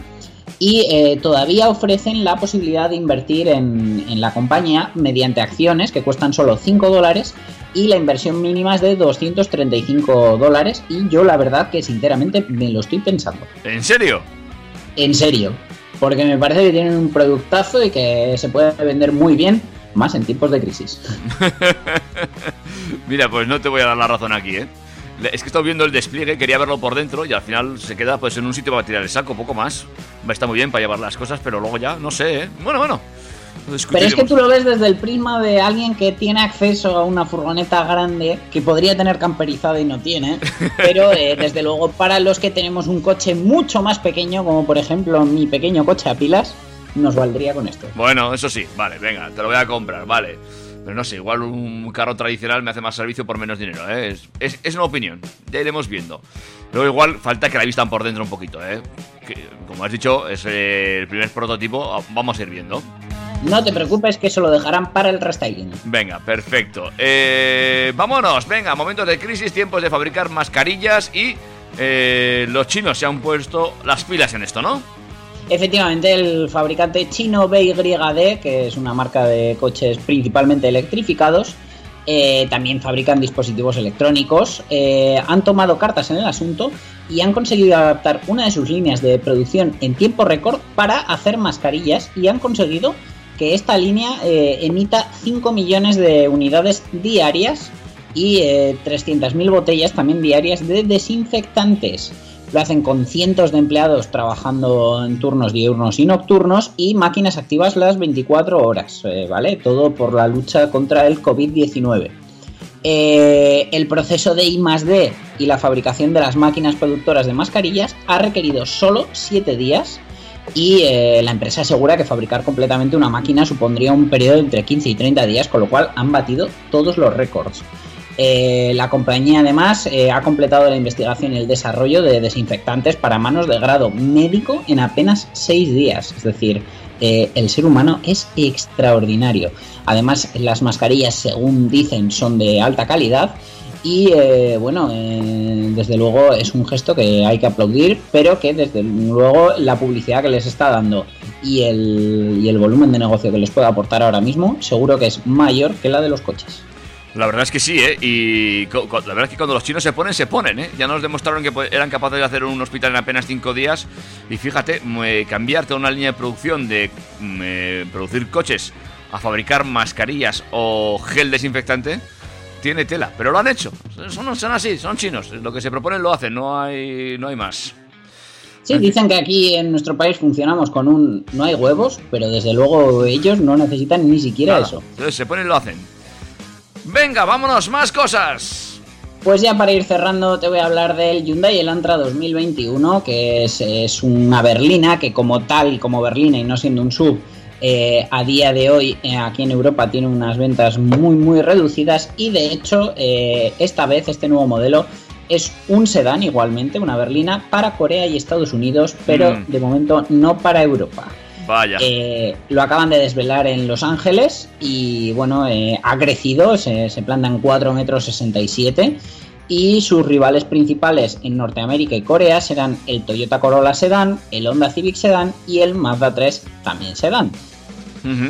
y eh, todavía ofrecen la posibilidad de invertir en, en la compañía mediante acciones que cuestan solo 5 dólares y la inversión mínima es de 235 dólares y yo la verdad que sinceramente me lo estoy pensando. ¿En serio? En serio. Porque me parece que tienen un productazo y que se puede vender muy bien, más en tiempos de crisis. (laughs) Mira, pues no te voy a dar la razón aquí, ¿eh? Es que he estado viendo el despliegue, quería verlo por dentro y al final se queda pues en un sitio para tirar el saco, poco más. Está muy bien para llevar las cosas, pero luego ya, no sé, ¿eh? Bueno, bueno. Pero es que tú lo ves desde el prisma de alguien que tiene acceso a una furgoneta grande, que podría tener camperizada y no tiene, (laughs) pero eh, desde luego para los que tenemos un coche mucho más pequeño, como por ejemplo mi pequeño coche a pilas, nos valdría con esto. Bueno, eso sí, vale, venga, te lo voy a comprar, vale. Pero no sé, igual un carro tradicional me hace más servicio por menos dinero, ¿eh? Es, es- es una opinión, ya iremos viendo. Luego igual falta que la vistan por dentro un poquito, ¿eh? Que, como has dicho, es el primer prototipo, ah, vamos a ir viendo. No te preocupes que eso lo dejarán para el restyling. Venga, perfecto. Eh, vámonos, venga, momentos de crisis, tiempos de fabricar mascarillas y eh, los chinos se han puesto las pilas en esto, ¿no? Efectivamente, el fabricante chino BYD, que es una marca de coches principalmente electrificados, eh, también fabrican dispositivos electrónicos, eh, han tomado cartas en el asunto y han conseguido adaptar una de sus líneas de producción en tiempo récord para hacer mascarillas y han conseguido que esta línea eh, emita 5 millones de unidades diarias y eh, 300.000 botellas también diarias de desinfectantes. Lo hacen con cientos de empleados trabajando en turnos diurnos y nocturnos y máquinas activas las 24 horas, eh, ¿vale? Todo por la lucha contra el COVID-19. Eh, el proceso de I D y la fabricación de las máquinas productoras de mascarillas ha requerido solo 7 días y eh, la empresa asegura que fabricar completamente una máquina supondría un periodo de entre 15 y 30 días, con lo cual han batido todos los récords. Eh, la compañía además eh, ha completado la investigación y el desarrollo de desinfectantes para manos de grado médico en apenas 6 días. Es decir, eh, el ser humano es extraordinario. Además, las mascarillas, según dicen, son de alta calidad. Y bueno, desde luego es un gesto que hay que aplaudir, pero que desde luego la publicidad que les está dando y el, y el volumen de negocio que les puede aportar ahora mismo, seguro que es mayor que la de los coches. La verdad es que sí, ¿eh? Y la verdad es que cuando los chinos se ponen, se ponen, ¿eh? Ya nos demostraron que eran capaces de hacer un hospital en apenas cinco días. Y fíjate, mm, eh, cambiar toda una línea de producción de mm, eh, producir coches a fabricar mascarillas o gel desinfectante, tiene tela. Pero lo han hecho. Son, son así, son chinos. Lo que se proponen lo hacen, no hay, no hay más. Sí, dicen que aquí en nuestro país funcionamos con un no hay huevos, pero desde luego ellos no necesitan ni siquiera Nada. eso. Entonces se ponen y lo hacen. Venga, vámonos, más cosas. Pues ya para ir cerrando te voy a hablar del Hyundai Elantra 2021, que es, es una berlina que como tal, como berlina y no siendo un sub, eh, a día de hoy eh, aquí en Europa tiene unas ventas muy muy reducidas y de hecho eh, esta vez este nuevo modelo es un sedán igualmente, una berlina para Corea y Estados Unidos, pero Mm. de momento no para Europa. Vaya. Eh, lo acaban de desvelar en Los Ángeles y bueno, eh, ha crecido, se, se planta en 4 metros 67 y sus rivales principales en Norteamérica y Corea serán el Toyota Corolla Sedan, el Honda Civic Sedan y el Mazda 3 también Sedan.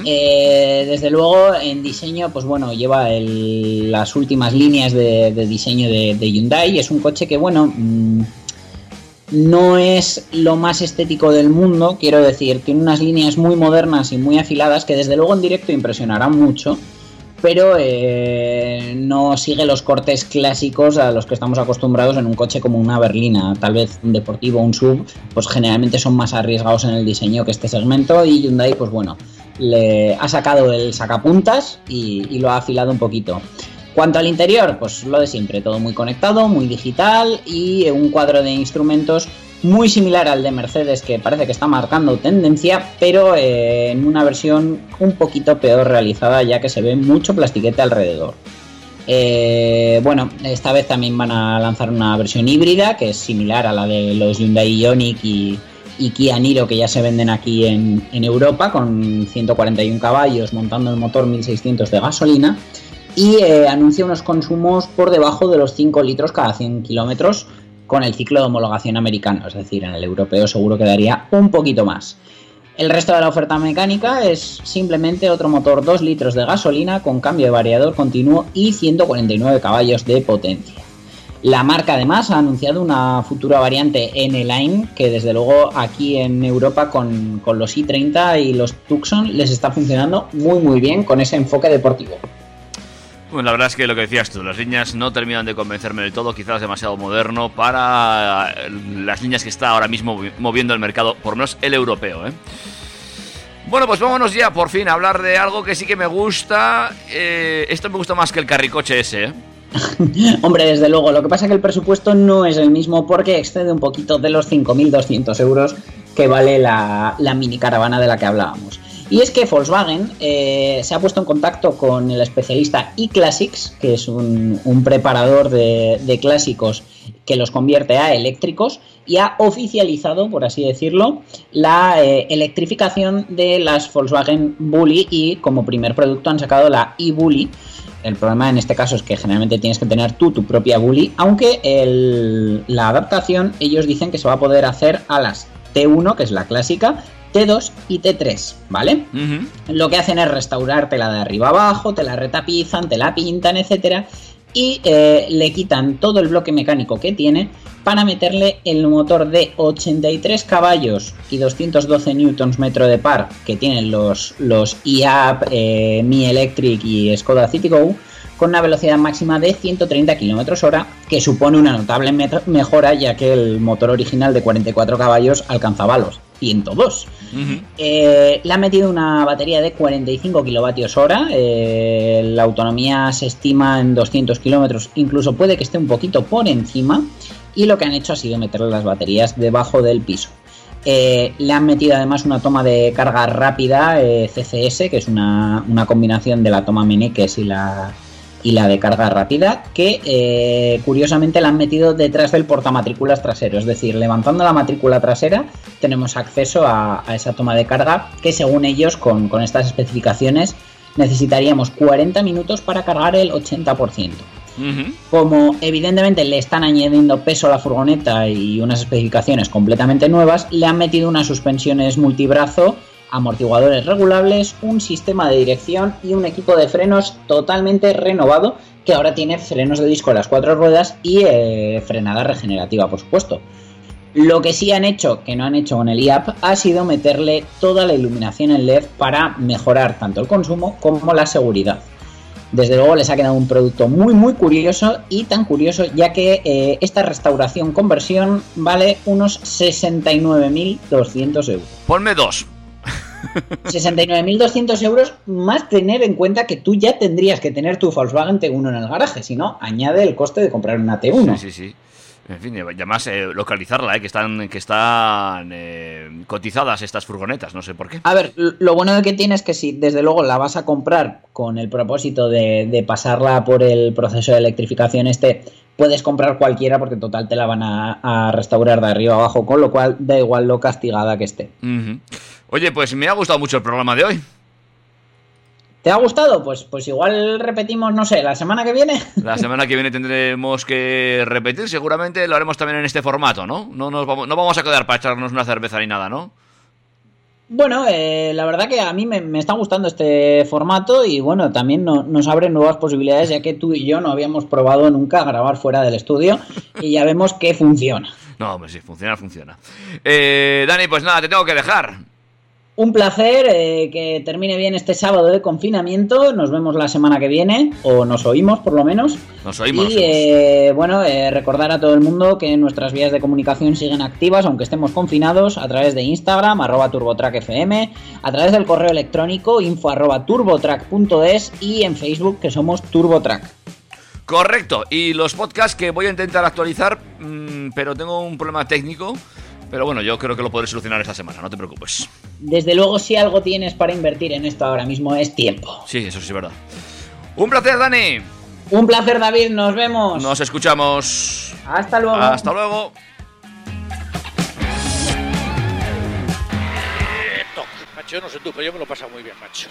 Eh, desde luego en diseño, pues bueno, lleva el- las últimas líneas de, de diseño de, de Hyundai. Es un coche que, bueno, mm, no es lo más estético del mundo, quiero decir, tiene unas líneas muy modernas y muy afiladas que desde luego en directo impresionarán mucho. pero eh, no sigue los cortes clásicos a los que estamos acostumbrados en un coche como una berlina, tal vez un deportivo, un sub, pues generalmente son más arriesgados en el diseño que este segmento y Hyundai, pues bueno, le ha sacado el sacapuntas y, y lo ha afilado un poquito. Cuanto al interior, pues lo de siempre, todo muy conectado, muy digital y un cuadro de instrumentos muy similar al de Mercedes que parece que está marcando tendencia, pero eh, en una versión un poquito peor realizada ya que se ve mucho plastiquete alrededor. Eh, bueno, esta vez también van a lanzar una versión híbrida que es similar a la de los Hyundai Ioniq y, Kia Niro que ya se venden aquí en, en Europa con 141 caballos montando el motor 1600 de gasolina y eh, anuncia unos consumos por debajo de los 5 litros cada 100 kilómetros con el ciclo de homologación americano, es decir, en el europeo seguro que daría un poquito más. El resto de la oferta mecánica es simplemente otro motor 2 litros de gasolina con cambio de variador continuo y 149 caballos de potencia. La marca además ha anunciado una futura variante N-Line que desde luego aquí en Europa con, con los i30 y los Tucson les está funcionando muy muy bien con ese enfoque deportivo. Bueno, la verdad es que lo que decías tú, las líneas no terminan de convencerme del todo, quizás demasiado moderno para eh, las líneas que está ahora mismo moviendo el mercado, por lo menos el europeo. ¿eh? Bueno, pues vámonos ya por fin a hablar de algo que sí que me gusta. Eh, esto me gusta más que el carricoche ese. ¿eh? (laughs) Hombre, desde luego, lo que pasa es que el presupuesto no es el mismo porque excede un poquito de los 5.200 euros que vale la, la mini caravana de la que hablábamos. Y es que Volkswagen eh, se ha puesto en contacto con el especialista eClassics, que es un, preparador de, clásicos que los convierte a eléctricos, y ha oficializado, por así decirlo, la eh, electrificación de las Volkswagen Bully y como primer producto han sacado la e-Bully. El problema en este caso es que generalmente tienes que tener tú tu propia Bully, aunque la adaptación ellos dicen que se va a poder hacer a las T1, que es la clásica, T2 y T3, ¿vale? Uh -huh. Lo que hacen es restaurártela de arriba abajo, te la retapizan, te la pintan, etcétera, y eh, le quitan todo el bloque mecánico que tiene para meterle el motor de 83 caballos y 212 newtons metro de par que tienen los, los IAP, eh, Mi Electric y Skoda Citigo con una velocidad máxima de 130 km hora, que supone una notable mejora ya que el motor original de 44 caballos alcanzaba los 102. Uh -huh. eh, le ha metido una batería de 45 kilovatios hora, eh, la autonomía se estima en 200 kilómetros, incluso puede que esté un poquito por encima, y lo que han hecho ha sido meterle las baterías debajo del piso. Eh, le han metido además una toma de carga rápida eh, CCS, que es una, una, combinación de la toma Meneques y la, y la de carga rápida, que eh, curiosamente la han metido detrás del portamatrículas trasero. Es decir, levantando la matrícula trasera tenemos acceso a, a esa toma de carga que según ellos, con, con, estas especificaciones, necesitaríamos 40 minutos para cargar el 80%. Uh -huh. Como evidentemente le están añadiendo peso a la furgoneta y unas especificaciones completamente nuevas, le han metido unas suspensiones multibrazo amortiguadores regulables, un sistema de dirección y un equipo de frenos totalmente renovado que ahora tiene frenos de disco en las cuatro ruedas y eh, frenada regenerativa, por supuesto. Lo que sí han hecho, que no han hecho con el IAP, ha sido meterle toda la iluminación en LED para mejorar tanto el consumo como la seguridad. Desde luego les ha quedado un producto muy muy curioso y tan curioso ya que eh, esta restauración conversión vale unos 69.200 euros. Ponme dos. 69.200 euros más tener en cuenta que tú ya tendrías que tener tu Volkswagen T1 en el garaje, si no, añade el coste de comprar una T1. Sí, sí, sí. En fin, y además eh, localizarla, eh, que están, que están eh, cotizadas estas furgonetas, no sé por qué. A ver, lo bueno de que tiene es que si desde luego la vas a comprar con el propósito de, de pasarla por el proceso de electrificación este, puedes comprar cualquiera porque total te la van a, a, restaurar de arriba abajo, con lo cual da igual lo castigada que esté. Uh -huh. Oye, pues me ha gustado mucho el programa de hoy. ¿Te ha gustado? Pues, pues igual repetimos, no sé, la semana que viene. (laughs) La semana que viene tendremos que repetir, seguramente lo haremos también en este formato, ¿no? No, nos vamos, no vamos a quedar para echarnos una cerveza ni nada, ¿no? Bueno, eh, la verdad que a mí me, me, está gustando este formato y bueno, también no, nos abre nuevas posibilidades ya que tú y yo no habíamos probado nunca grabar fuera del estudio y ya vemos que funciona. No, hombre, sí, funciona, funciona. Eh, Dani, pues nada, te tengo que dejar. Un placer eh, que termine bien este sábado de confinamiento. Nos vemos la semana que viene, o nos oímos por lo menos. Nos oímos. Y eh, bueno, eh, recordar a todo el mundo que nuestras vías de comunicación siguen activas, aunque estemos confinados, a través de Instagram, arroba turbotrackfm, a través del correo electrónico, info arroba turbotrack.es y en Facebook, que somos Turbotrack. Correcto. Y los podcasts que voy a intentar actualizar, mm, pero tengo un problema técnico. Pero bueno, yo creo que lo podré solucionar esta semana, no te preocupes. Desde luego, si algo tienes para invertir en esto ahora mismo es tiempo. Sí, eso sí es verdad. Un placer, Dani. Un placer, David. Nos vemos. Nos escuchamos. Hasta luego. Hasta luego. Macho, yo no sé tú, pero yo me lo paso muy bien, macho.